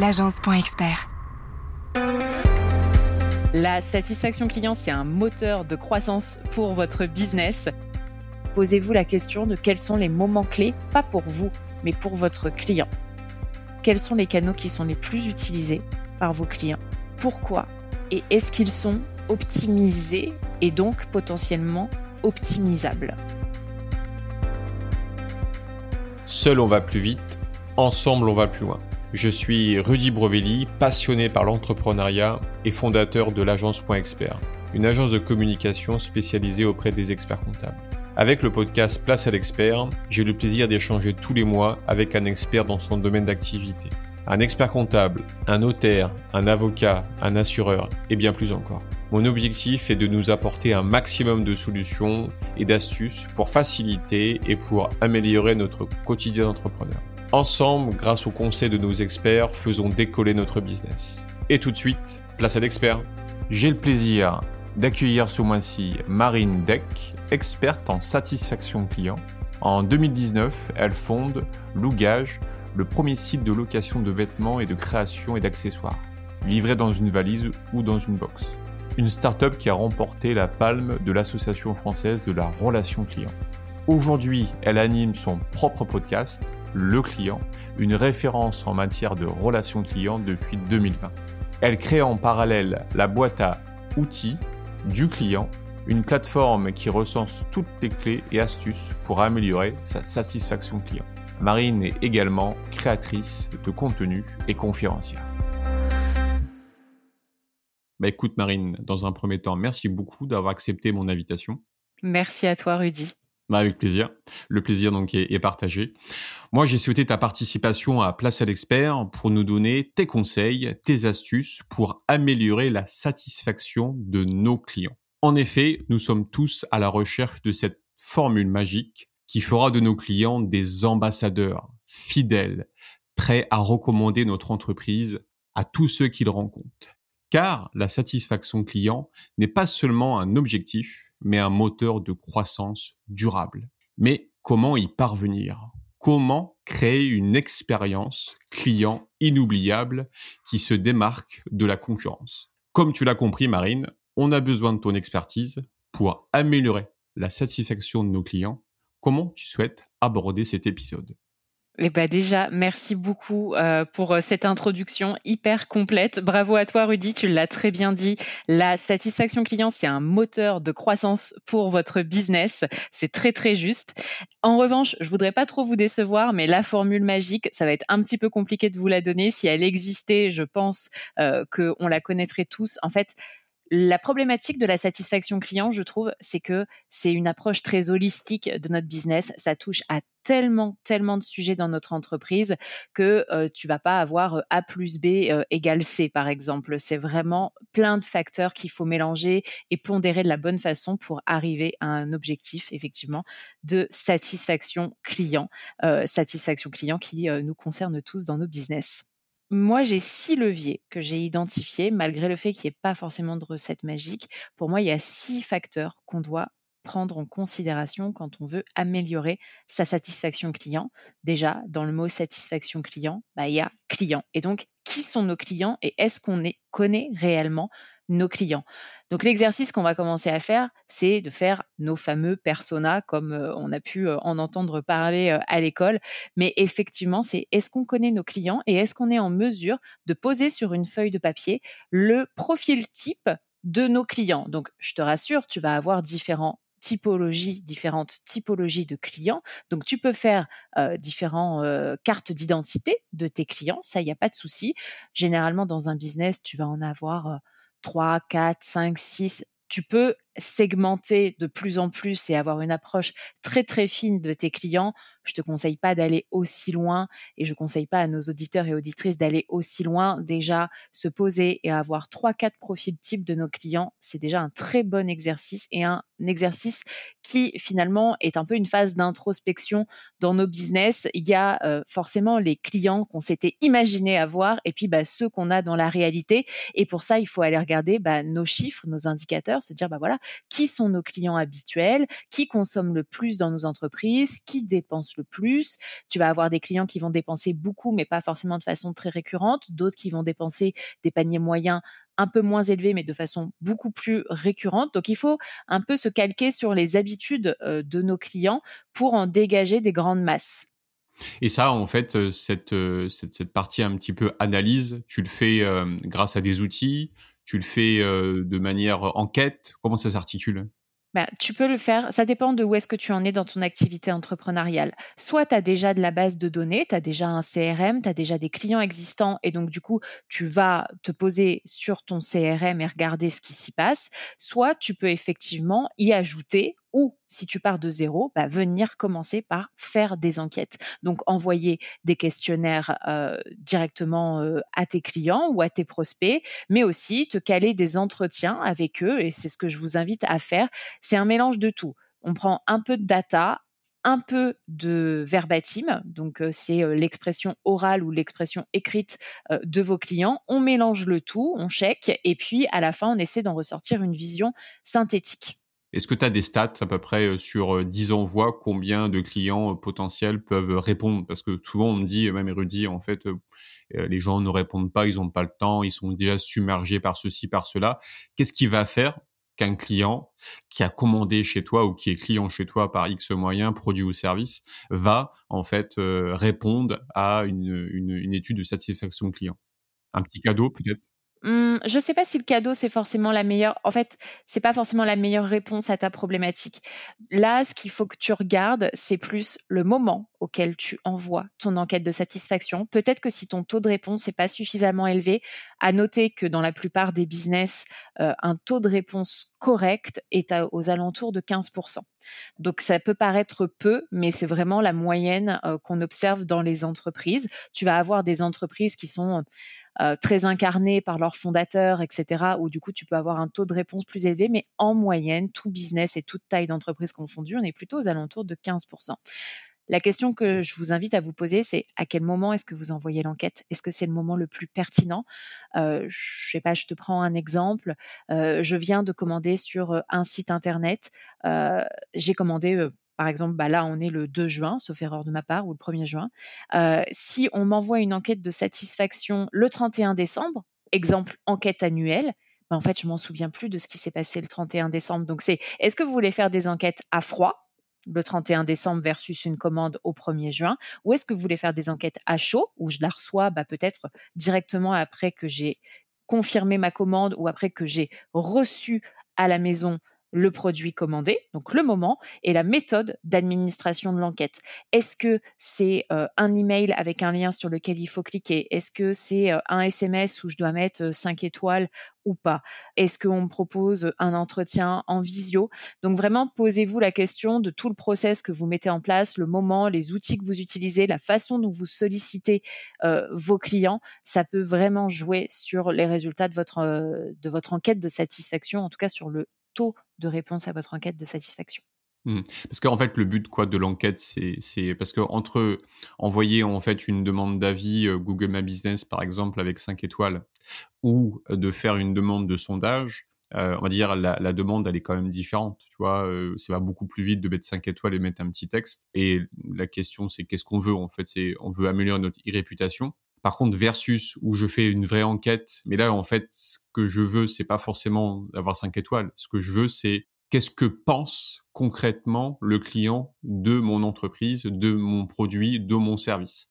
l'agence.expert. La satisfaction client, c'est un moteur de croissance pour votre business. Posez-vous la question de quels sont les moments clés, pas pour vous, mais pour votre client. Quels sont les canaux qui sont les plus utilisés par vos clients? Pourquoi Et est-ce qu'ils sont optimisés et donc potentiellement optimisables? Seul on va plus vite, ensemble on va plus loin. Je suis Rudy Brovelli, passionné par l'entrepreneuriat et fondateur de l'agence Point Expert, une agence de communication spécialisée auprès des experts comptables. Avec le podcast Place à l'expert, j'ai le plaisir d'échanger tous les mois avec un expert dans son domaine d'activité. Un expert comptable, un notaire, un avocat, un assureur et bien plus encore. Mon objectif est de nous apporter un maximum de solutions et d'astuces pour faciliter et pour améliorer notre quotidien d'entrepreneur. Ensemble, grâce aux conseils de nos experts, faisons décoller notre business. Et tout de suite, place à l'expert. J'ai le plaisir d'accueillir ce mois-ci Marine Deck, experte en satisfaction client. En 2019, elle fonde Lougage, le premier site de location de vêtements et de création et d'accessoires, livré dans une valise ou dans une box. Une start-up qui a remporté la palme de l'Association française de la relation client. Aujourd'hui, elle anime son propre podcast, Le Client, une référence en matière de relations clients depuis 2020. Elle crée en parallèle la boîte à outils du client, une plateforme qui recense toutes les clés et astuces pour améliorer sa satisfaction client. Marine est également créatrice de contenu et conférencière. Bah écoute Marine, dans un premier temps, merci beaucoup d'avoir accepté mon invitation. Merci à toi Rudy. Bah, avec plaisir. Le plaisir donc est, partagé. Moi, j'ai souhaité ta participation à Place à l'expert pour nous donner tes conseils, tes astuces pour améliorer la satisfaction de nos clients. En effet, nous sommes tous à la recherche de cette formule magique qui fera de nos clients des ambassadeurs fidèles, prêts à recommander notre entreprise à tous ceux qu'ils rencontrent. Car la satisfaction client n'est pas seulement un objectif, mais un moteur de croissance durable. Mais comment y parvenir? Comment créer une expérience client inoubliable qui se démarque de la concurrence? Comme tu l'as compris, Marine, on a besoin de ton expertise pour améliorer la satisfaction de nos clients. Comment tu souhaites aborder cet épisode? Eh ben déjà, merci beaucoup euh, pour euh, cette introduction hyper complète. Bravo à toi, Rudy, tu l'as très bien dit. La satisfaction client, c'est un moteur de croissance pour votre business. C'est très très juste. En revanche, je voudrais pas trop vous décevoir, mais la formule magique, ça va être un petit peu compliqué de vous la donner. Si elle existait, je pense euh, qu'on la connaîtrait tous. En fait, la problématique de la satisfaction client, je trouve, c'est que c'est une approche très holistique de notre business. Ça touche à tellement, tellement de sujets dans notre entreprise que euh, tu vas pas avoir euh, A plus B euh, égale C, par exemple. C'est vraiment plein de facteurs qu'il faut mélanger et pondérer de la bonne façon pour arriver à un objectif, effectivement, de satisfaction client. satisfaction client qui nous concerne tous dans nos business. Moi, j'ai six leviers que j'ai identifiés, malgré le fait qu'il n'y ait pas forcément de recette magique. Pour moi, il y a six facteurs qu'on doit prendre en considération quand on veut améliorer sa satisfaction client. Déjà, dans le mot satisfaction client, bah, il y a client. Et donc, qui sont nos clients et est-ce qu'on connaît réellement nos clients. Donc l'exercice qu'on va commencer à faire, c'est de faire nos fameux personas comme euh, on a pu euh, en entendre parler euh, à l'école. Mais effectivement, c'est est-ce qu'on connaît nos clients et est-ce qu'on est en mesure de poser sur une feuille de papier le profil type de nos clients? Donc je te rassure, tu vas avoir différents typologies, différentes typologies de clients. Donc, tu peux faire euh, différentes cartes d'identité de tes clients, ça, il n'y a pas de souci. Généralement, dans un business, tu vas en avoir 3, 4, 5, 6. Tu peux segmenter de plus en plus et avoir une approche très très fine de tes clients. Je te conseille pas d'aller aussi loin et je conseille pas à nos auditeurs et auditrices d'aller aussi loin. Déjà, se poser et avoir trois quatre profils types de nos clients, c'est déjà un très bon exercice et un exercice qui finalement est un peu une phase d'introspection dans nos business. Il y a forcément les clients qu'on s'était imaginé avoir et puis bah, ceux qu'on a dans la réalité. Et pour ça, il faut aller regarder bah, nos chiffres, nos indicateurs, se dire bah voilà, qui sont nos clients habituels, qui consomment le plus dans nos entreprises, qui dépensent le plus. Tu vas avoir des clients qui vont dépenser beaucoup, mais pas forcément de façon très récurrente, d'autres qui vont dépenser des paniers moyens un peu moins élevés, mais de façon beaucoup plus récurrente. Donc, il faut un peu se calquer sur les habitudes euh, de nos clients pour en dégager des grandes masses. Et ça, en fait, euh, euh, cette, cette, partie un petit peu analyse, tu le fais grâce à des outils, tu le fais de manière enquête, comment ça s'articule? Bah, tu peux le faire, ça dépend de où est-ce que tu en es dans ton activité entrepreneuriale. Soit tu as déjà de la base de données, tu as déjà un CRM, tu as déjà des clients existants et donc du coup, tu vas te poser sur ton CRM et regarder ce qui s'y passe. Soit tu peux effectivement y ajouter ou si tu pars de zéro, bah, venir commencer par faire des enquêtes. Donc envoyer des questionnaires euh, directement euh, à tes clients ou à tes prospects, mais aussi te caler des entretiens avec eux. Et c'est ce que je vous invite à faire. C'est un mélange de tout. On prend un peu de data, un peu de verbatim, donc euh, c'est l'expression orale ou l'expression écrite de vos clients. On mélange le tout, on check, et puis à la fin, on essaie d'en ressortir une vision synthétique. Est-ce que tu as des stats à peu près euh, sur 10 euh, envois, combien de clients euh, potentiels peuvent répondre? Parce que souvent on me dit, même érudit, en fait, les gens ne répondent pas, ils n'ont pas le temps, ils sont déjà submergés par ceci, par cela. Qu'est-ce qui va faire qu'un client qui a commandé chez toi ou qui est client chez toi par X moyens, produit ou service, va en fait répondre à une, une étude de satisfaction client? Un petit cadeau peut-être? Mmh, je sais pas si le cadeau c'est forcément la meilleure. En fait, c'est pas forcément la meilleure réponse à ta problématique. Là, ce qu'il faut que tu regardes, c'est plus le moment auquel tu envoies ton enquête de satisfaction. Peut-être que si ton taux de réponse n'est pas suffisamment élevé, à noter que dans la plupart des business, euh, un taux de réponse correct est aux alentours de 15%. Donc ça peut paraître peu, mais c'est vraiment la moyenne euh, qu'on observe dans les entreprises. Tu vas avoir des entreprises qui sont euh, très incarnés par leurs fondateurs, etc., où du coup tu peux avoir un taux de réponse plus élevé, mais en moyenne, tout business et toute taille d'entreprise confondue, on est plutôt aux alentours de 15%. La question que je vous invite à vous poser, c'est à quel moment est-ce que vous envoyez l'enquête? Est-ce que c'est le moment le plus pertinent? Euh, Je sais pas, je te prends un exemple. Euh, je viens de commander sur euh, un site internet. J'ai commandé par exemple, bah là, on est le 2 juin, sauf erreur de ma part, ou le 1er juin. Euh, si on m'envoie une enquête de satisfaction le 31 décembre, exemple enquête annuelle, bah en fait, je m'en souviens plus de ce qui s'est passé le 31 décembre. Donc, c'est est-ce que vous voulez faire des enquêtes à froid le 31 décembre versus une commande au 1er juin Ou est-ce que vous voulez faire des enquêtes à chaud, où je la reçois bah, peut-être directement après que j'ai confirmé ma commande ou après que j'ai reçu à la maison le produit commandé, donc le moment, et la méthode d'administration de l'enquête. Est-ce que c'est euh, un email avec un lien sur lequel il faut cliquer? Est-ce que c'est euh, un SMS où je dois mettre 5 euh, étoiles ou pas? Est-ce qu'on me propose un entretien en visio? Donc vraiment, posez-vous la question de tout le process que vous mettez en place, le moment, les outils que vous utilisez, la façon dont vous sollicitez vos clients. Ça peut vraiment jouer sur les résultats de votre, de votre enquête de satisfaction, en tout cas sur le taux de réponse à votre enquête de satisfaction. Mmh. Parce qu'en fait, le but quoi de l'enquête, c'est parce que entre envoyer en fait une demande d'avis euh, Google My Business par exemple avec 5 étoiles ou de faire une demande de sondage, euh, on va dire la, demande elle est quand même différente. Tu vois, euh, ça va beaucoup plus vite de mettre 5 étoiles et mettre un petit texte. Et la question c'est qu'est-ce qu'on veut en fait? C'est on veut améliorer notre réputation. Par contre, versus où je fais une vraie enquête, mais là, en fait, ce que je veux, c'est pas forcément avoir cinq étoiles. Ce que je veux, c'est qu'est-ce que pense concrètement le client de mon entreprise, de mon produit, de mon service.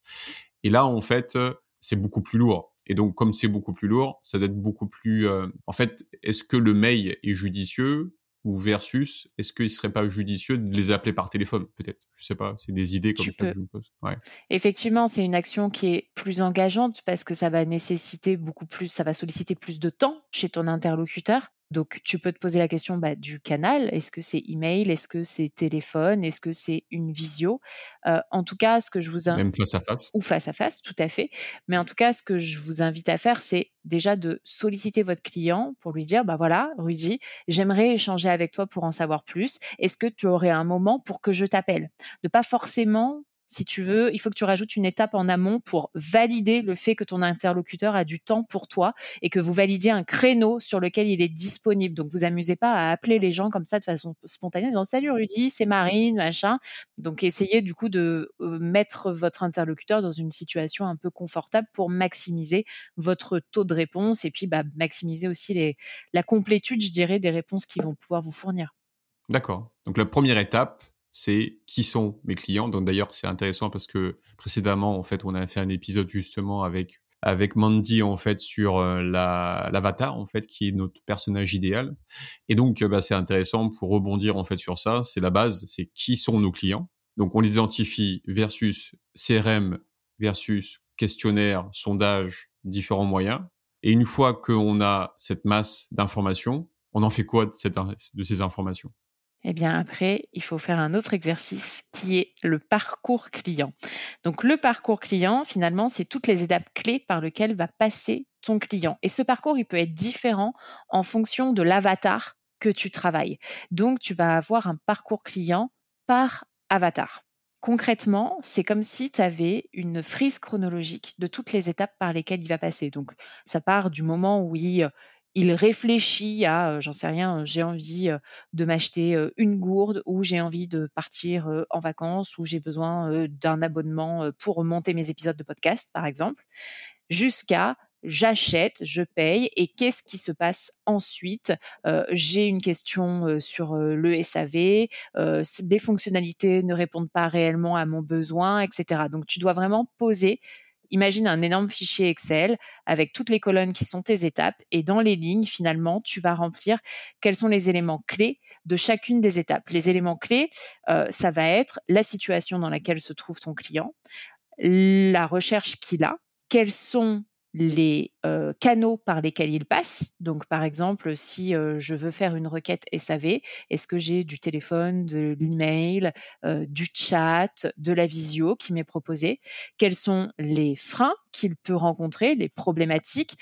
Et là, en fait, c'est beaucoup plus lourd. Et donc, comme c'est beaucoup plus lourd, ça doit être beaucoup plus. Euh, en fait, est-ce que le mail est judicieux ou versus est-ce qu'il serait pas judicieux de les appeler par téléphone peut-être? Je sais pas c'est des idées comme ça que je me pose. Ouais. effectivement c'est une action qui est plus engageante parce que ça va nécessiter beaucoup plus ça va solliciter plus de temps chez ton interlocuteur donc, tu peux te poser la question bah, du canal. Est-ce que c'est email? Est-ce que c'est téléphone? Est-ce que c'est une visio? Euh, En tout cas, ce que je vous invite même face à face ou face à face, tout à fait. Mais en tout cas, ce que je vous invite à faire, c'est déjà de solliciter votre client pour lui dire bah voilà, Rudy, j'aimerais échanger avec toi pour en savoir plus. Est-ce que tu aurais un moment pour que je t'appelle? De pas forcément si tu veux, il faut que tu rajoutes une étape en amont pour valider le fait que ton interlocuteur a du temps pour toi et que vous validiez un créneau sur lequel il est disponible. Donc, vous amusez pas à appeler les gens comme ça de façon spontanée en disant salut Rudy, c'est Marine, machin. Donc, essayez du coup de euh, mettre votre interlocuteur dans une situation un peu confortable pour maximiser votre taux de réponse et puis bah, maximiser aussi la complétude, je dirais, des réponses qu'ils vont pouvoir vous fournir. D'accord. Donc, la première étape, c'est qui sont mes clients. Donc d'ailleurs, c'est intéressant parce que précédemment, en fait, on a fait un épisode justement avec avec Mandy en fait sur euh, la l'avatar en fait qui est notre personnage idéal. Et donc, bah, c'est intéressant pour rebondir en fait sur ça. C'est la base, c'est qui sont nos clients. Donc, on les identifie versus CRM versus questionnaire, sondage, différents moyens. Et une fois qu'on a cette masse d'informations, on en fait quoi de ces informations? Eh bien après, il faut faire un autre exercice qui est le parcours client. Donc le parcours client, finalement, c'est toutes les étapes clés par lesquelles va passer ton client. Et ce parcours, il peut être différent en fonction de l'avatar que tu travailles. Donc tu vas avoir un parcours client par avatar. Concrètement, c'est comme si tu avais une frise chronologique de toutes les étapes par lesquelles il va passer. Donc, ça part du moment où il il réfléchit à, j'en sais rien, j'ai envie de m'acheter une gourde ou j'ai envie de partir en vacances ou j'ai besoin d'un abonnement pour monter mes épisodes de podcast, par exemple, jusqu'à j'achète, je paye et qu'est-ce qui se passe ensuite? J'ai une question sur le SAV, les fonctionnalités ne répondent pas réellement à mon besoin, etc. Donc tu dois vraiment poser imagine un énorme fichier Excel avec toutes les colonnes qui sont tes étapes et dans les lignes, finalement, tu vas remplir quels sont les éléments clés de chacune des étapes. Les éléments clés, euh, ça va être la situation dans laquelle se trouve ton client, la recherche qu'il a, quels sont les euh, canaux par lesquels il passe. Donc, par exemple, si euh, je veux faire une requête SAV, est-ce que j'ai du téléphone, de l'email, euh, du chat, de la visio qui m'est proposé Quels sont les freins qu'il peut rencontrer, les problématiques,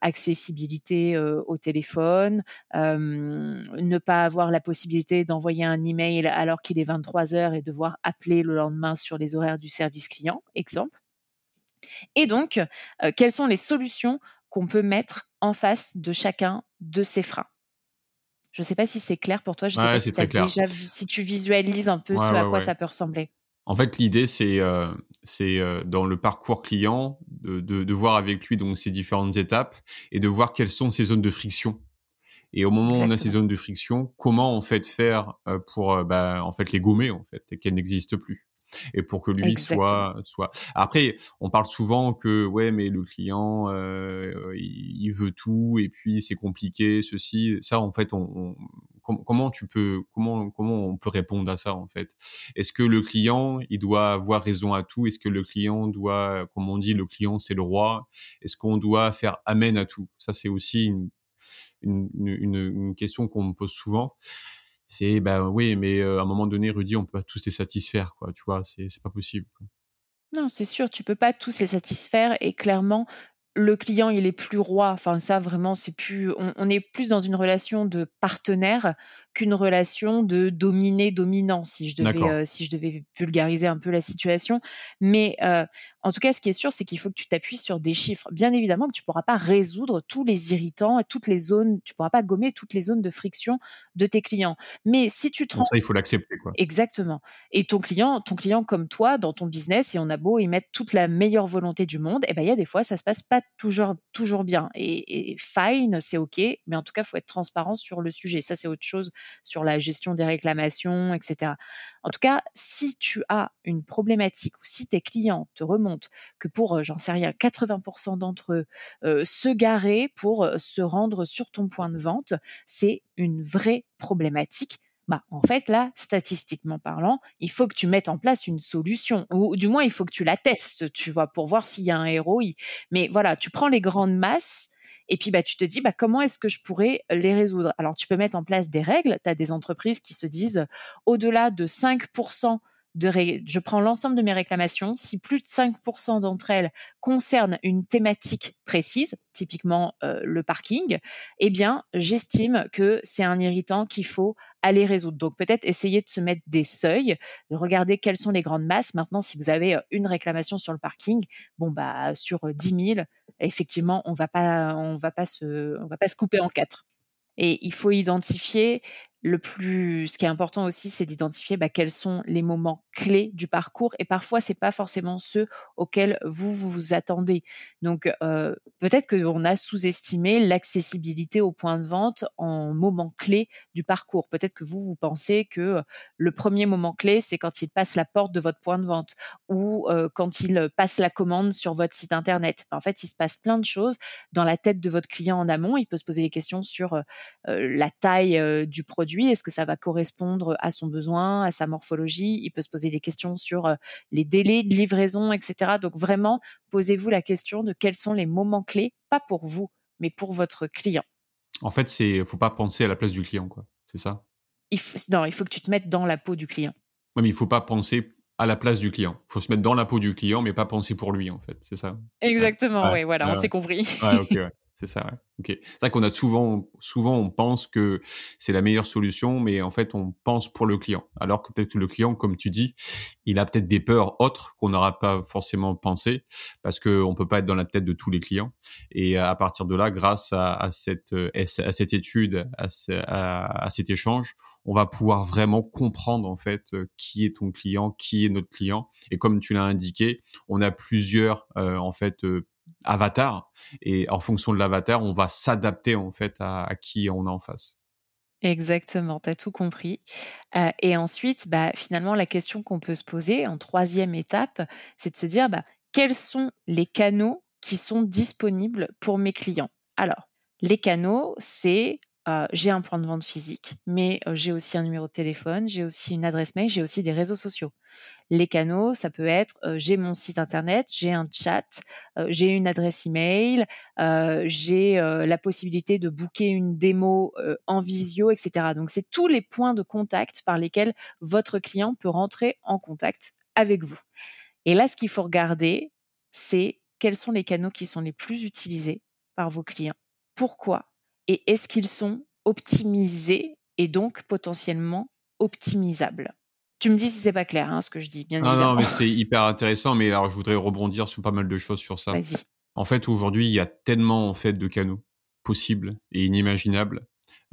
accessibilité au téléphone, ne pas avoir la possibilité d'envoyer un email alors qu'il est 23 heures et devoir appeler le lendemain sur les horaires du service client, exemple? Et donc, euh, quelles sont les solutions qu'on peut mettre en face de chacun de ces freins? Je ne sais pas si c'est clair pour toi. Je sais pas si, déjà si tu visualises un peu ce à quoi ça peut ressembler. En fait, l'idée, c'est euh, euh, dans le parcours client de, voir avec lui donc ces différentes étapes et de voir quelles sont ces zones de friction. Et au moment où on a ces zones de friction, comment en fait faire pour bah, en fait les gommer en fait et qu'elles n'existent plus et pour que lui soit soit après on parle souvent que ouais mais le client euh, il, veut tout et puis c'est compliqué ceci ça en fait on, comment tu peux comment comment on peut répondre à ça en fait? Est-ce que le client il doit avoir raison à tout? Est-ce que le client doit comme on dit le client c'est le roi? Est-ce qu'on doit faire amène à tout? Ça c'est aussi une une, une, une question qu'on me pose souvent c'est ben oui, mais à un moment donné, Rudy, on peut pas tous les satisfaire, quoi. Tu vois, c'est c'est pas possible. Non, c'est sûr, tu peux pas tous les satisfaire et clairement, le client il est plus roi. Enfin ça vraiment c'est plus, on, est plus dans une relation de partenaire qu'une relation de dominé dominant si je devais si je devais vulgariser un peu la situation. Mais en tout cas, ce qui est sûr, c'est qu'il faut que tu t'appuies sur des chiffres. Bien évidemment que tu pourras pas résoudre tous les irritants et toutes les zones, tu pourras pas gommer toutes les zones de friction de tes clients. Mais si tu te rends... ça, il faut l'accepter, quoi. Exactement. Et ton client, ton client comme toi, dans ton business, et on a beau y mettre toute la meilleure volonté du monde, et eh ben, il y a des fois, ça se passe pas toujours, toujours bien. Et, et fine, c'est OK. Mais en tout cas, faut être transparent sur le sujet. Ça, c'est autre chose sur la gestion des réclamations, etc. En tout cas, si tu as une problématique ou si tes clients te remontent que pour, j'en sais rien, 80% d'entre eux, se garer pour se rendre sur ton point de vente, c'est une vraie problématique bah, en fait, là, statistiquement parlant, il faut que tu mettes en place une solution, ou du moins, il faut que tu la testes, tu vois, pour voir s'il y a un héros. Mais voilà, tu prends les grandes masses, et puis, bah, tu te dis, bah, comment est-ce que je pourrais les résoudre? Alors, tu peux mettre en place des règles. Tu as des entreprises qui se disent, au-delà de 5% de je prends l'ensemble de mes réclamations. Si plus de 5% d'entre elles concernent une thématique précise, typiquement euh, le parking, eh bien, j'estime que c'est un irritant qu'il faut aller résoudre. Donc peut-être essayer de se mettre des seuils, de regarder quelles sont les grandes masses. Maintenant, si vous avez euh, une réclamation sur le parking, bon bah sur 10 euh, 000, effectivement, on va pas, on va pas se, on va pas se couper en quatre. Et il faut identifier le plus, ce qui est important aussi, c'est d'identifier bah, quels sont les moments clés du parcours. Et parfois, c'est pas forcément ceux auxquels vous vous, attendez. Donc, peut-être qu'on a sous-estimé l'accessibilité au point de vente en moment clé du parcours. Peut-être que vous vous pensez que le premier moment clé, c'est quand il passe la porte de votre point de vente ou quand il passe la commande sur votre site internet. En fait, il se passe plein de choses dans la tête de votre client en amont. Il peut se poser des questions sur la taille du produit est-ce que ça va correspondre à son besoin, à sa morphologie? Il peut se poser des questions sur euh, les délais de livraison, etc. Donc vraiment, posez-vous la question de quels sont les moments clés, pas pour vous, mais pour votre client. En fait, c'est faut pas penser à la place du client, quoi. C'est ça? Il Non, il faut que tu te mettes dans la peau du client. Oui, mais il faut pas penser à la place du client. Il faut se mettre dans la peau du client, mais pas penser pour lui, en fait. C'est ça? Exactement, oui, voilà, on s'est compris. ouais, c'est ça, ouais. Ok. C'est vrai qu'on a souvent, souvent, on pense que c'est la meilleure solution, mais en fait, on pense pour le client. Alors que peut-être le client, comme tu dis, il a peut-être des peurs autres qu'on n'aura pas forcément pensé, parce que on peut pas être dans la tête de tous les clients. Et à partir de là, grâce à, cette, à cette étude, à, à, cet échange, on va pouvoir vraiment comprendre en fait qui est ton client, qui est notre client. Et comme tu l'as indiqué, on a plusieurs euh, en fait euh, avatar et en fonction de l'avatar, on va s'adapter en fait à, qui on a en face. Exactement, tu as tout compris. Euh, et ensuite, bah, finalement, la question qu'on peut se poser en troisième étape, c'est de se dire bah, quels sont les canaux qui sont disponibles pour mes clients? Alors, les canaux, c'est euh, j'ai un point de vente physique, mais euh, j'ai aussi un numéro de téléphone, j'ai aussi une adresse mail, j'ai aussi des réseaux sociaux. Les canaux, ça peut être euh, j'ai mon site internet, j'ai un chat, j'ai une adresse email, j'ai la possibilité de booker une démo en visio, etc. Donc c'est tous les points de contact par lesquels votre client peut rentrer en contact avec vous. Et là, ce qu'il faut regarder, c'est quels sont les canaux qui sont les plus utilisés par vos clients. Pourquoi et est-ce qu'ils sont optimisés et donc potentiellement optimisables? Tu me dis si c'est pas clair, hein, ce que je dis, bien évidemment. Non, mais c'est hyper intéressant. Mais alors, je voudrais rebondir sur pas mal de choses sur ça. Vas-y. En fait, aujourd'hui, il y a tellement en fait de canaux possibles et inimaginables.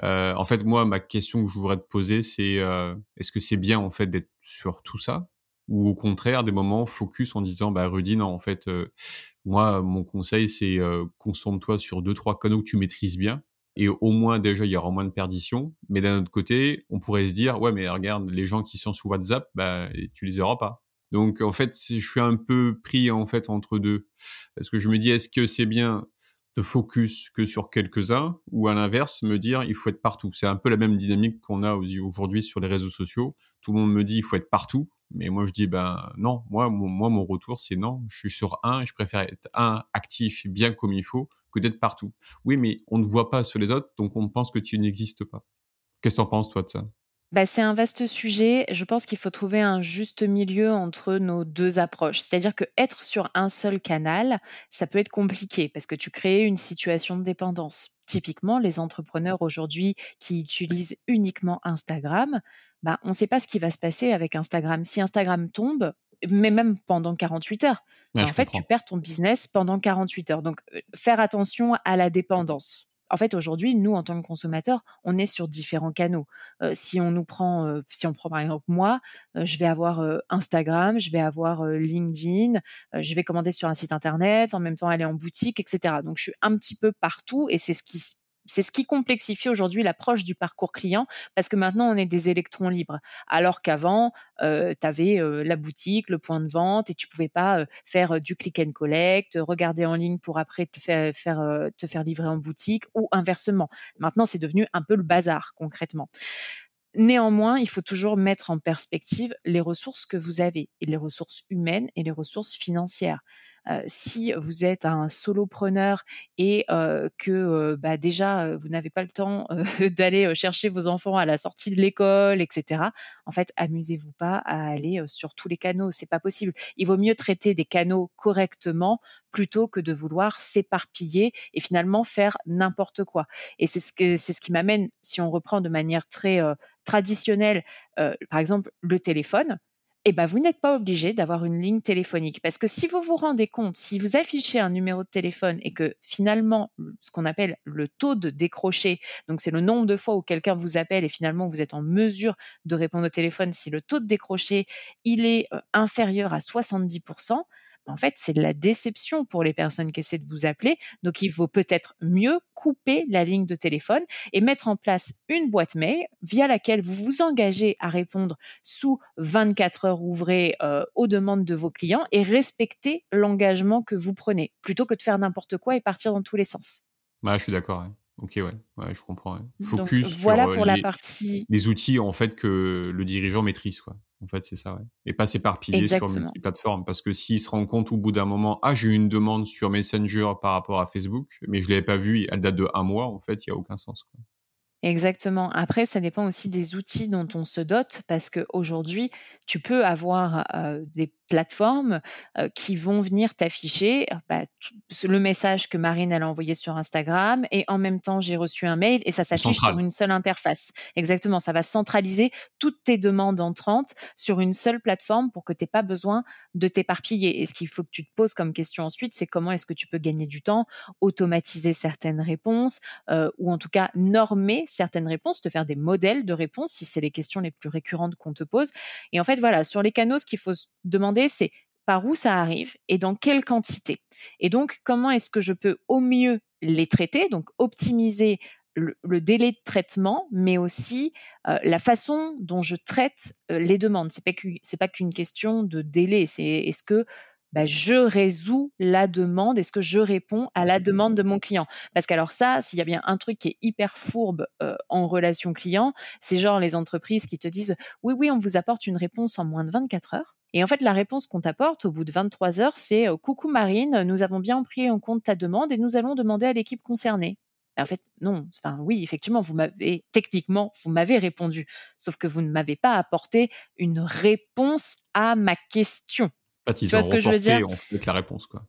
Euh, en fait, moi, ma question que je voudrais te poser, c'est euh, est-ce que c'est bien en fait d'être sur tout ça, ou au contraire des moments focus en disant, bah Rudy, non, en fait, euh, moi, mon conseil, c'est concentre-toi sur deux trois canaux que tu maîtrises bien et au moins déjà il y aura moins de perdition. Mais d'un autre côté, on pourrait se dire ouais mais regarde les gens qui sont sous WhatsApp, bah tu les auras pas. Donc en fait je suis un peu pris en fait entre deux parce que je me dis est-ce que c'est bien de focus que sur quelques-uns ou à l'inverse me dire il faut être partout? C'est un peu la même dynamique qu'on a aujourd'hui sur les réseaux sociaux. Tout le monde me dit il faut être partout, mais moi je dis ben non. Moi mon, moi mon retour c'est non. Je suis sur un et je préfère être un actif bien comme il faut que d'être partout. Oui, mais on ne voit pas sur les autres, donc on pense que tu n'existes pas. Qu'est-ce que tu en penses, toi, de ça? Bah, c'est un vaste sujet. Je pense qu'il faut trouver un juste milieu entre nos deux approches. C'est-à-dire que être sur un seul canal, ça peut être compliqué parce que tu crées une situation de dépendance. Typiquement, les entrepreneurs aujourd'hui qui utilisent uniquement Instagram, bah, on ne sait pas ce qui va se passer avec Instagram. Si Instagram tombe, mais même pendant 48 heures. en fait, tu perds ton business pendant 48 heures. Donc, euh, faire attention à la dépendance. En fait, aujourd'hui, nous, en tant que consommateurs, on est sur différents canaux. Euh, si on nous prend, euh, si on prend par exemple moi, je vais avoir Instagram, je vais avoir LinkedIn, je vais commander sur un site internet, en même temps aller en boutique, etc. Donc, je suis un petit peu partout et c'est ce qui se c'est ce qui complexifie aujourd'hui l'approche du parcours client parce que maintenant on est des électrons libres. Alors qu'avant, euh, tu avais euh, la boutique, le point de vente et tu pouvais pas euh, faire du click and collect, regarder en ligne pour après te faire, faire te faire livrer en boutique ou inversement. Maintenant, c'est devenu un peu le bazar concrètement. Néanmoins, il faut toujours mettre en perspective les ressources que vous avez, et les ressources humaines et les ressources financières. Si vous êtes un solopreneur et que bah, déjà vous n'avez pas le temps d'aller chercher vos enfants à la sortie de l'école, etc. En fait, amusez-vous pas à aller sur tous les canaux, c'est pas possible. Il vaut mieux traiter des canaux correctement plutôt que de vouloir s'éparpiller et finalement faire n'importe quoi. Et c'est ce que c'est ce qui m'amène, si on reprend de manière très traditionnelle, par exemple le téléphone eh ben, vous n'êtes pas obligé d'avoir une ligne téléphonique. Parce que si vous vous rendez compte, si vous affichez un numéro de téléphone et que finalement, ce qu'on appelle le taux de décroché, donc c'est le nombre de fois où quelqu'un vous appelle et finalement vous êtes en mesure de répondre au téléphone, si le taux de décroché, il est euh, inférieur à 70%, en fait, c'est de la déception pour les personnes qui essaient de vous appeler. Donc, il vaut peut-être mieux couper la ligne de téléphone et mettre en place une boîte mail via laquelle vous vous engagez à répondre sous 24 heures ouvrées euh, aux demandes de vos clients et respecter l'engagement que vous prenez plutôt que de faire n'importe quoi et partir dans tous les sens. je suis d'accord. Ok, ouais. je comprends. Focus voilà sur pour la partie... les outils en fait que le dirigeant maîtrise. Quoi. En fait, c'est ça, ouais. Et pas s'éparpiller sur multi-plateformes. Parce que s'il se rend compte au bout d'un moment, ah, j'ai eu une demande sur Messenger par rapport à Facebook, mais je l'avais pas vue, elle date de un mois, en fait, il y a aucun sens. Quoi. Exactement. Après, ça dépend aussi des outils dont on se dote, parce qu'aujourd'hui, tu peux avoir des plateformes qui vont venir t'afficher bah, le message que Marine elle a envoyé sur Instagram et en même temps j'ai reçu un mail et ça s'affiche sur une seule interface. Exactement, ça va centraliser toutes tes demandes entrantes sur une seule plateforme pour que tu n'aies pas besoin de t'éparpiller. Et ce qu'il faut que tu te poses comme question ensuite, c'est comment est-ce que tu peux gagner du temps, automatiser certaines réponses ou en tout cas normer certaines réponses, te faire des modèles de réponses si c'est les questions les plus récurrentes qu'on te pose. Et en fait, voilà, sur les canaux, ce qu'il faut se demander, c'est par où ça arrive et dans quelle quantité. Et donc, comment est-ce que je peux au mieux les traiter, donc optimiser le, délai de traitement, mais aussi euh, la façon dont je traite euh, les demandes. C'est pas pas qu'une question de délai. C'est est-ce que bah, je résous la demande Est-ce que je réponds à la demande de mon client Parce qu'alors ça, s'il y a bien un truc qui est hyper fourbe euh, en relation client, c'est genre les entreprises qui te disent oui, oui, on vous apporte une réponse en moins de 24 heures. Et en fait, la réponse qu'on t'apporte au bout de 23 heures, c'est euh, coucou Marine, nous avons bien pris en compte ta demande et nous allons demander à l'équipe concernée. En fait, non. Enfin, oui, effectivement, vous m'avez techniquement, vous m'avez répondu, sauf que vous ne m'avez pas apporté une réponse à ma question tu vois ce que je veux dire Avec la réponse, quoi.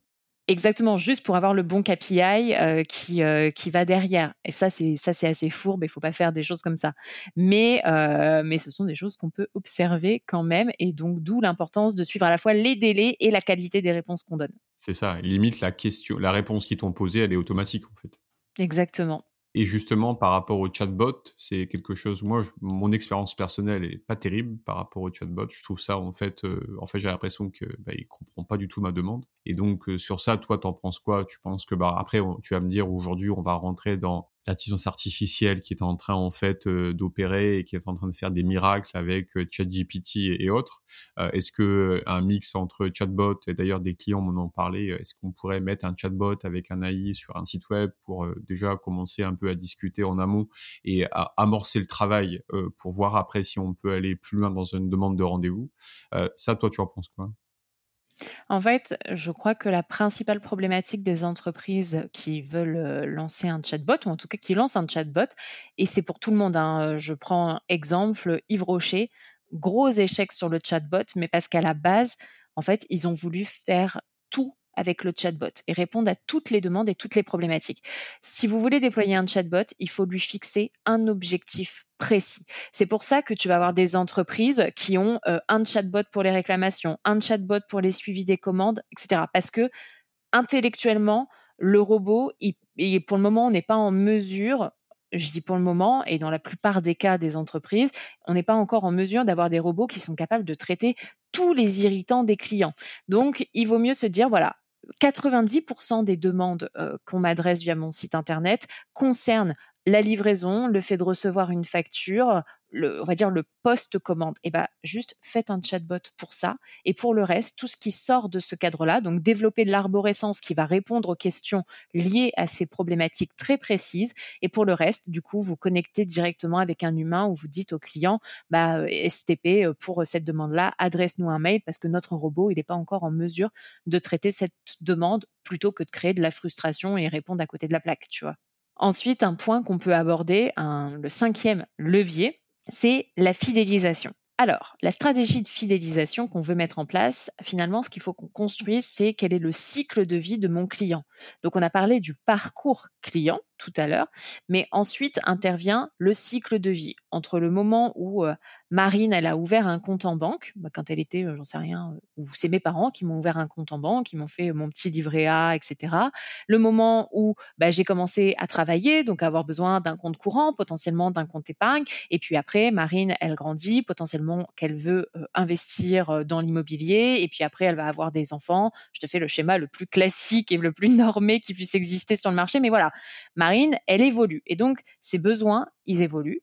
Exactement, juste pour avoir le bon KPI euh, qui euh, qui va derrière. Et ça c'est ça c'est assez fourbe. Il faut pas faire des choses comme ça. Mais euh, mais ce sont des choses qu'on peut observer quand même. Et donc d'où l'importance de suivre à la fois les délais et la qualité des réponses qu'on donne. C'est ça. Limite la question, la réponse qu'ils t'ont posée, elle est automatique en fait. Exactement. Et justement, par rapport au chatbot, c'est quelque chose. Moi, mon expérience personnelle est pas terrible par rapport au chatbot. Je trouve ça en fait, euh, en fait, j'ai l'impression que bah, il comprend pas du tout ma demande. Et donc euh, sur ça, toi, t'en penses quoi? Tu penses que bah après, tu vas me dire aujourd'hui, on va rentrer dans l'intelligence artificielle qui est en train en fait euh, d'opérer et qui est en train de faire des miracles avec euh, ChatGPT et, autres. Euh, est-ce que un mix entre chatbot et d'ailleurs des clients m'en ont parlé, est-ce qu'on pourrait mettre un chatbot avec un AI sur un site web pour déjà commencer un peu à discuter en amont et à amorcer le travail pour voir après si on peut aller plus loin dans une demande de rendez-vous? ça, toi, tu en penses quoi? En fait, je crois que la principale problématique des entreprises qui veulent euh, lancer un chatbot, ou en tout cas qui lancent un chatbot, et c'est pour tout le monde, hein, euh, je prends exemple Yves Rocher, gros échec sur le chatbot, mais parce qu'à la base, en fait, ils ont voulu faire tout avec le chatbot et répondre à toutes les demandes et toutes les problématiques. Si vous voulez déployer un chatbot, il faut lui fixer un objectif précis. C'est pour ça que tu vas avoir des entreprises qui ont euh, un chatbot pour les réclamations, un chatbot pour les suivis des commandes, etc. Parce que intellectuellement, le robot, pour le moment, on n'est pas en mesure je dis pour le moment, et dans la plupart des cas des entreprises, on n'est pas encore en mesure d'avoir des robots qui sont capables de traiter tous les irritants des clients. Donc, il vaut mieux se dire, voilà, 90% des demandes euh, qu'on m'adresse via mon site internet concernent la livraison, le fait de recevoir une facture, le, on va dire le post-commande. Et eh ben, juste faites un chatbot pour ça. Et pour le reste, tout ce qui sort de ce cadre-là, donc développer de l'arborescence qui va répondre aux questions liées à ces problématiques très précises. Et pour le reste, du coup, vous connectez directement avec un humain ou vous dites au client, bah, euh, STP, euh, pour cette demande-là, adresse-nous un mail parce que notre robot, il n'est pas encore en mesure de traiter cette demande plutôt que de créer de la frustration et répondre à côté de la plaque, tu vois. Ensuite, un point qu'on peut aborder, le cinquième levier, c'est la fidélisation. Alors, la stratégie de fidélisation qu'on veut mettre en place, finalement, ce qu'il faut qu'on construise, c'est quel est le cycle de vie de mon client. Donc, on a parlé du parcours client tout à l'heure, mais ensuite intervient le cycle de vie entre le moment où euh, Marine, elle a ouvert un compte en banque, bah, quand elle était, euh, j'en sais rien, euh, ou c'est mes parents qui m'ont ouvert un compte en banque, qui m'ont fait mon petit livret A, etc. Le moment où bah, j'ai commencé à travailler, donc avoir besoin d'un compte courant, potentiellement d'un compte épargne, et puis après, Marine, elle grandit, potentiellement qu'elle veut investir dans l'immobilier, et puis après, elle va avoir des enfants. Je te fais le schéma le plus classique et le plus normé qui puisse exister sur le marché, mais voilà, Marine, elle évolue, et donc ses besoins, ils évoluent.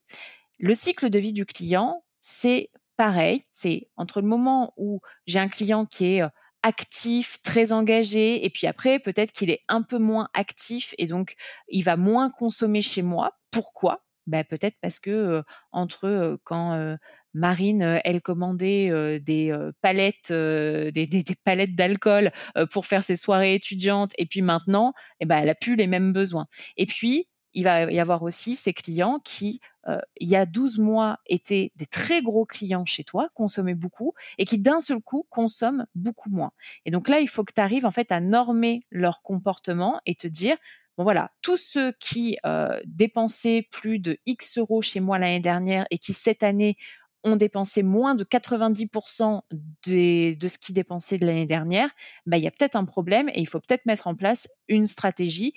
Le cycle de vie du client, c'est pareil. C'est entre le moment où j'ai un client qui est euh, actif, très engagé, et puis après, peut-être qu'il est un peu moins actif et donc il va moins consommer chez moi. Pourquoi? Ben, Peut-être parce que euh, entre euh, quand Marine, elle commandait des palettes, des, palettes d'alcool pour faire ses soirées étudiantes, et puis maintenant, eh ben, elle a plus les mêmes besoins. Et puis, il va y avoir aussi ces clients qui, euh, il y a 12 mois, étaient des très gros clients chez toi, consommaient beaucoup, et qui d'un seul coup consomment beaucoup moins. Et donc là, il faut que tu arrives en fait à normer leur comportement et te dire, bon voilà, tous ceux qui euh, dépensaient plus de X euros chez moi l'année dernière et qui cette année ont dépensé moins de 90% de ce qu'ils dépensaient de l'année dernière, bah, il y a peut-être un problème et il faut peut-être mettre en place une stratégie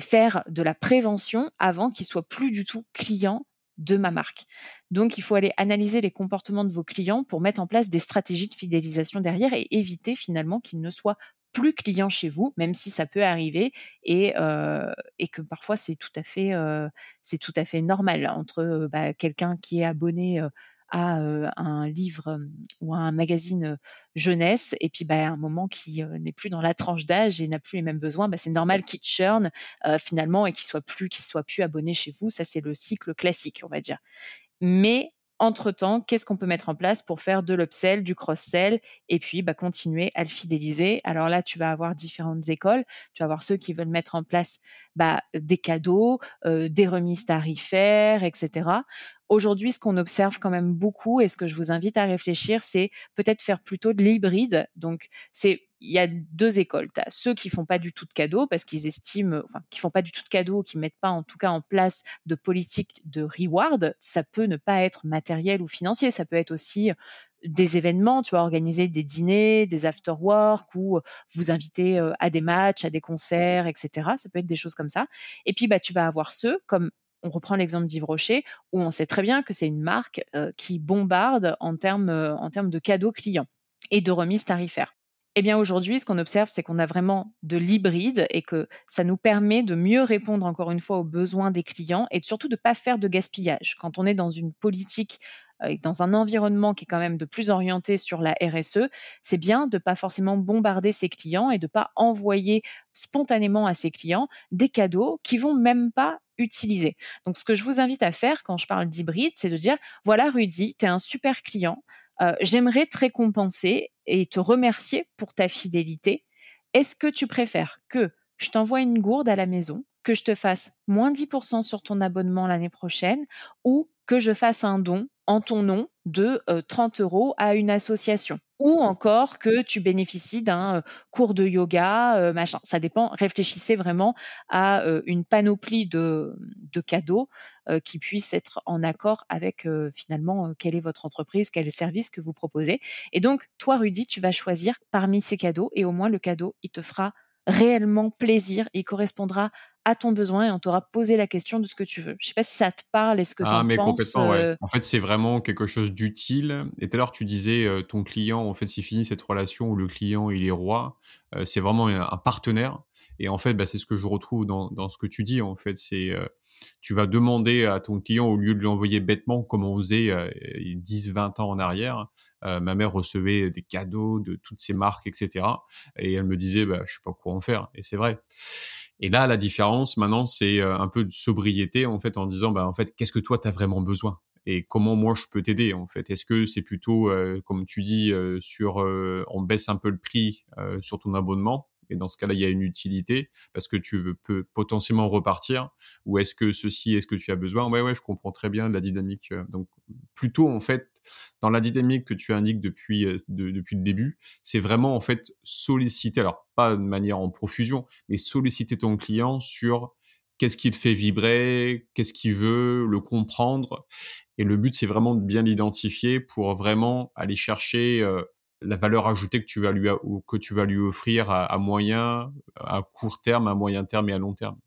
faire de la prévention avant qu'ils soient plus du tout clients de ma marque. Donc, il faut aller analyser les comportements de vos clients pour mettre en place des stratégies de fidélisation derrière et éviter finalement qu'ils ne soient plus clients chez vous, même si ça peut arriver et, euh, et que parfois c'est tout à fait euh, c'est tout à fait normal entre euh, bah, quelqu'un qui est abonné à un livre ou à un magazine jeunesse et puis bah, à un moment qui n'est plus dans la tranche d'âge et n'a plus les mêmes besoins, bah, c'est normal qu'il churn finalement et qu'il soit plus qu'il soit plus abonné chez vous. Ça c'est le cycle classique, on va dire. Mais entre-temps, qu'est-ce qu'on peut mettre en place pour faire de l'upsell, du cross-sell et puis bah, continuer à le fidéliser? Alors là, tu vas avoir différentes écoles. Tu vas avoir ceux qui veulent mettre en place bah, des cadeaux, des remises tarifaires, etc. Aujourd'hui, ce qu'on observe quand même beaucoup et ce que je vous invite à réfléchir, c'est peut-être faire plutôt de l'hybride. Donc, c'est il y a deux écoles. Tu as ceux qui font pas du tout de cadeaux parce qu'ils estiment, enfin, qui font pas du tout de cadeaux, qui mettent pas en tout cas en place de politique de reward. Ça peut ne pas être matériel ou financier. Ça peut être aussi des événements, tu vois, organiser des dîners, des after-work ou vous inviter à des matchs, à des concerts, etc. Ça peut être des choses comme ça. Et puis, bah, tu vas avoir ceux comme on reprend l'exemple d'Yves Rocher, où on sait très bien que c'est une marque euh, qui bombarde en termes, euh, en termes de cadeaux clients et de remises tarifaires. Eh bien aujourd'hui, ce qu'on observe, c'est qu'on a vraiment de l'hybride et que ça nous permet de mieux répondre encore une fois aux besoins des clients et surtout de ne pas faire de gaspillage. Quand on est dans une politique euh, et dans un environnement qui est quand même de plus orienté sur la RSE, c'est bien de pas forcément bombarder ses clients et de pas envoyer spontanément à ses clients des cadeaux qui vont même pas utiliser. Donc, ce que je vous invite à faire quand je parle d'hybride, c'est de dire, voilà, Rudy, tu es un super client. Euh, j'aimerais te récompenser et te remercier pour ta fidélité. Est-ce que tu préfères que je t'envoie une gourde à la maison, que je te fasse moins 10% sur ton abonnement l'année prochaine ou que je fasse un don en ton nom de 30 euh, euros à une association ou encore que tu bénéficies d'un cours de yoga, machin. Ça dépend. Réfléchissez vraiment à une panoplie de, de cadeaux qui puissent être en accord avec finalement quelle est votre entreprise, quel est le service que vous proposez. Et donc, toi, Rudy, tu vas choisir parmi ces cadeaux et au moins le cadeau, il te fera réellement plaisir, il correspondra à ton besoin et on t'aura posé la question de ce que tu veux. Je sais pas si ça te parle et ce que tu ah, mais complètement, ouais. En fait, c'est vraiment quelque chose d'utile. Et tout à l'heure, tu disais, euh, ton client, en fait, s'il finit cette relation où le client, il est roi, euh, c'est vraiment un partenaire. Et en fait, bah, c'est ce que je retrouve dans, dans ce que tu dis. En fait, c'est euh, tu vas demander à ton client au lieu de lui envoyer bêtement comme on faisait euh, 10-20 ans en arrière. Euh, ma mère recevait des cadeaux de toutes ces marques, etc. Et elle me disait, bah, je sais pas quoi en faire. Et c'est vrai. Et là, la différence maintenant, c'est euh, un peu de sobriété en fait, en disant, bah, en fait, qu'est-ce que toi tu as vraiment besoin? Et comment moi je peux t'aider en fait? Est-ce que c'est plutôt, euh, comme tu dis, euh, sur on baisse un peu le prix sur ton abonnement et dans ce cas-là, il y a une utilité parce que tu peux potentiellement repartir? Ou est-ce que ceci, est-ce que tu as besoin? Ouais, ouais, je comprends très bien la dynamique. Donc, plutôt en fait, dans la dynamique que tu indiques depuis depuis le début, c'est vraiment en fait solliciter. Alors, pas de manière en profusion, mais solliciter ton client sur qu'est-ce qui te fait vibrer, qu'est-ce qu'il veut, le comprendre. Et le but, c'est vraiment de bien l'identifier pour vraiment aller chercher la valeur ajoutée que tu vas lui, que tu vas lui offrir à, moyen, à court terme, à moyen terme et à long terme.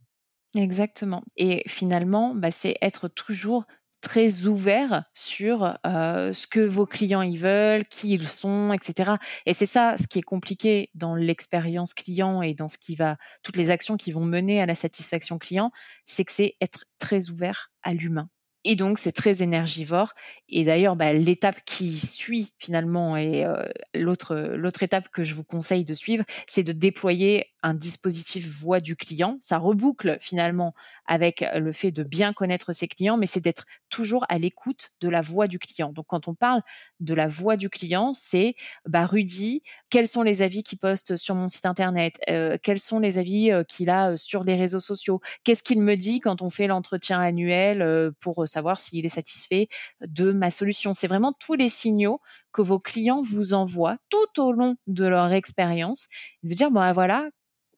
Exactement. Et finalement, bah, c'est être toujours très ouvert sur ce que vos clients ils veulent, qui ils sont, etc. Et c'est ça ce qui est compliqué dans l'expérience client et dans ce qui va toutes les actions qui vont mener à la satisfaction client, c'est que c'est être très ouvert à l'humain. Et donc, c'est très énergivore. Et d'ailleurs, bah, l'étape qui suit finalement, et euh, l'autre étape que je vous conseille de suivre, c'est de déployer un dispositif voix du client. Ça reboucle finalement avec le fait de bien connaître ses clients, mais c'est d'être toujours à l'écoute de la voix du client. Donc, quand on parle de la voix du client, c'est bah, Rudy, quels sont les avis qu'il poste sur mon site internet? Euh, Quels sont les avis euh, qu'il a sur les réseaux sociaux? Qu'est-ce qu'il me dit quand on fait l'entretien annuel pour savoir s'il est satisfait de ma solution. C'est vraiment tous les signaux que vos clients vous envoient tout au long de leur expérience. De dire, bon, voilà,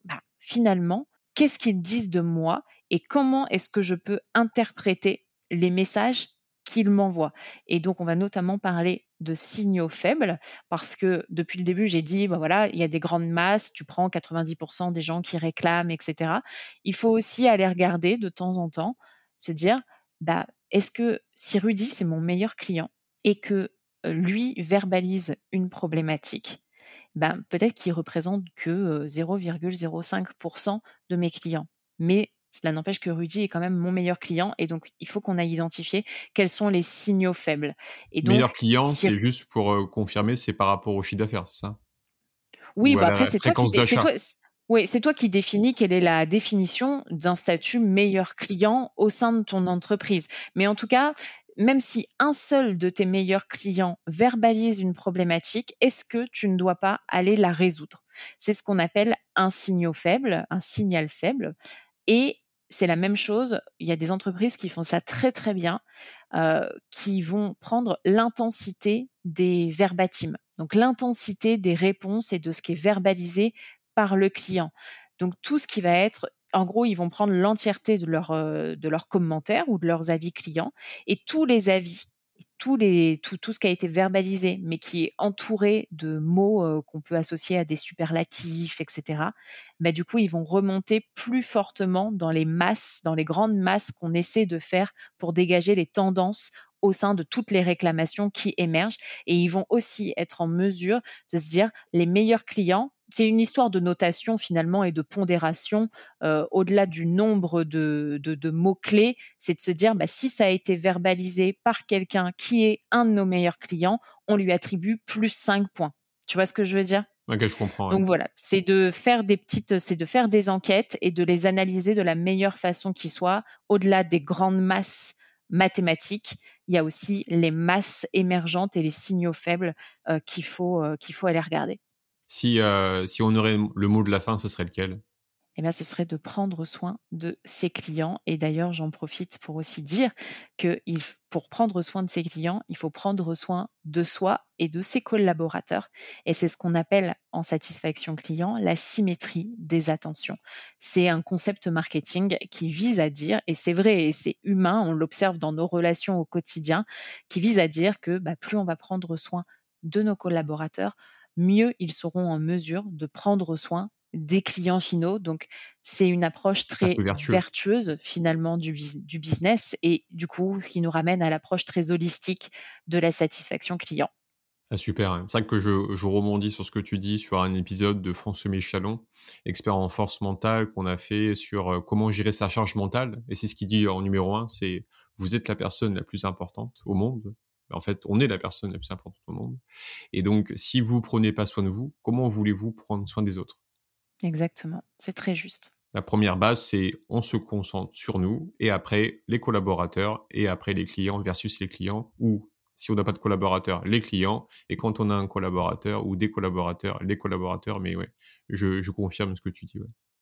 bah, finalement, qu'est-ce qu'ils disent de moi et comment est-ce que je peux interpréter les messages qu'ils m'envoient. Et donc, on va notamment parler de signaux faibles parce que depuis le début, j'ai dit, bah voilà, il y a des grandes masses, tu prends 90% des gens qui réclament, etc. Il faut aussi aller regarder de temps en temps, se dire, bah, est-ce que si Rudy, c'est mon meilleur client et que lui verbalise une problématique, ben, peut-être qu'il représente que 0,05% de mes clients. Mais cela n'empêche que Rudy est quand même mon meilleur client et donc il faut qu'on aille identifier quels sont les signaux faibles. Et donc, meilleur client, c'est juste pour confirmer, c'est par rapport au chiffre d'affaires, c'est ça? Oui, bah après c'est toi, qui, oui, c'est toi qui définis quelle est la définition d'un statut meilleur client au sein de ton entreprise. Mais en tout cas, même si un seul de tes meilleurs clients verbalise une problématique, est-ce que tu ne dois pas aller la résoudre? C'est ce qu'on appelle un signal faible, un signal faible. Et c'est la même chose. Il y a des entreprises qui font ça très très bien, euh, qui vont prendre l'intensité des verbatims, donc l'intensité des réponses et de ce qui est verbalisé par le client. Donc tout ce qui va être en gros, ils vont prendre l'entièreté de leurs euh, de leurs commentaires ou de leurs avis clients et tous les avis, tous les tout, tout ce qui a été verbalisé, mais qui est entouré de mots euh, qu'on peut associer à des superlatifs, etc. Bah, du coup, ils vont remonter plus fortement dans les masses, dans les grandes masses qu'on essaie de faire pour dégager les tendances au sein de toutes les réclamations qui émergent et ils vont aussi être en mesure de se dire les meilleurs clients c'est une histoire de notation finalement et de pondération euh, au-delà du nombre de, de, mots-clés. C'est de se dire, bah, si ça a été verbalisé par quelqu'un qui est un de nos meilleurs clients, on lui attribue plus 5 points. Tu vois ce que je veux dire? Ok, je comprends. Donc voilà, c'est de faire des petites, c'est de faire des enquêtes et de les analyser de la meilleure façon qui soit, au-delà des grandes masses mathématiques. Il y a aussi les masses émergentes et les signaux faibles euh, qu'il faut euh, qu'il faut aller regarder. Si, euh, si on aurait le mot de la fin, ce serait lequel? Eh bien, ce serait de prendre soin de ses clients. Et d'ailleurs, j'en profite pour aussi dire que pour prendre soin de ses clients, il faut prendre soin de soi et de ses collaborateurs. Et c'est ce qu'on appelle en satisfaction client la symétrie des attentions. C'est un concept marketing qui vise à dire, et c'est vrai et c'est humain, on l'observe dans nos relations au quotidien, qui vise à dire que bah, plus on va prendre soin de nos collaborateurs, mieux ils seront en mesure de prendre soin des clients finaux. Donc, c'est une approche très vertueuse finalement du, du, business et du coup qui nous ramène à l'approche très holistique de la satisfaction client. Ah, super, hein. c'est ça que je, je rebondis sur ce que tu dis sur un épisode de François Michalon, expert en force mentale, qu'on a fait sur euh, comment gérer sa charge mentale. Et c'est ce qu'il dit en numéro un, c'est vous êtes la personne la plus importante au monde. En fait, on est la personne la plus importante au monde. Et donc, si vous prenez pas soin de vous, comment voulez-vous prendre soin des autres? Exactement, c'est très juste. La première base, c'est on se concentre sur nous et après les collaborateurs et après les clients versus les clients ou si on n'a pas de collaborateurs, les clients, et quand on a un collaborateur ou des collaborateurs, les collaborateurs, mais ouais, je, confirme ce que tu dis.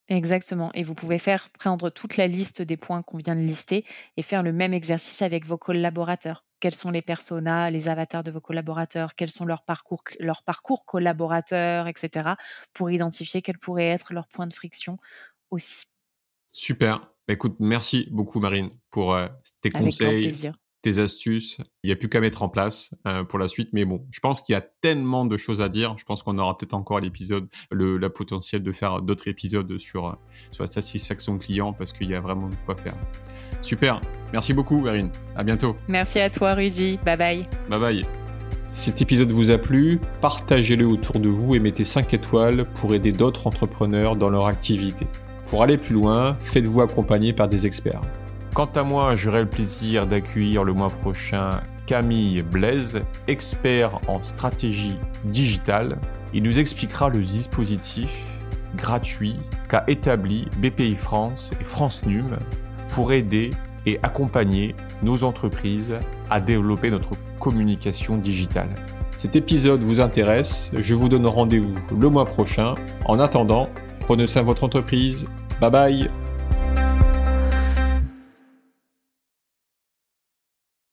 Exactement. Et vous pouvez faire prendre toute la liste des points qu'on vient de lister et faire le même exercice avec vos collaborateurs. Quels sont les personas, les avatars de vos collaborateurs, quels sont leurs parcours, leurs parcours collaborateurs, etc. pour identifier quels pourraient être leurs points de friction aussi. Super. Bah, écoute, merci beaucoup Marine pour euh, tes avec conseils, plaisir tes astuces. Il n'y a plus qu'à mettre en place euh, pour la suite. Mais bon, je pense qu'il y a tellement de choses à dire. Je pense qu'on aura peut-être encore l'épisode, le la potentiel de faire d'autres épisodes sur, euh, sur la satisfaction client parce qu'il y a vraiment de quoi faire. Super. Merci beaucoup, Erin. À bientôt. Merci à toi, Rudy. Bye bye. Bye bye. Cet épisode vous a plu, partagez-le autour de vous et mettez 5 étoiles pour aider d'autres entrepreneurs dans leur activité. Pour aller plus loin, faites-vous accompagner par des experts. Quant à moi, j'aurai le plaisir d'accueillir le mois prochain Camille Blaise, expert en stratégie digitale. Il nous expliquera le dispositif gratuit qu'a établi BPI France et France Num pour aider et accompagner nos entreprises à développer notre communication digitale. Cet épisode vous intéresse, je vous donne rendez-vous le mois prochain. En attendant, prenez soin de votre entreprise. Bye bye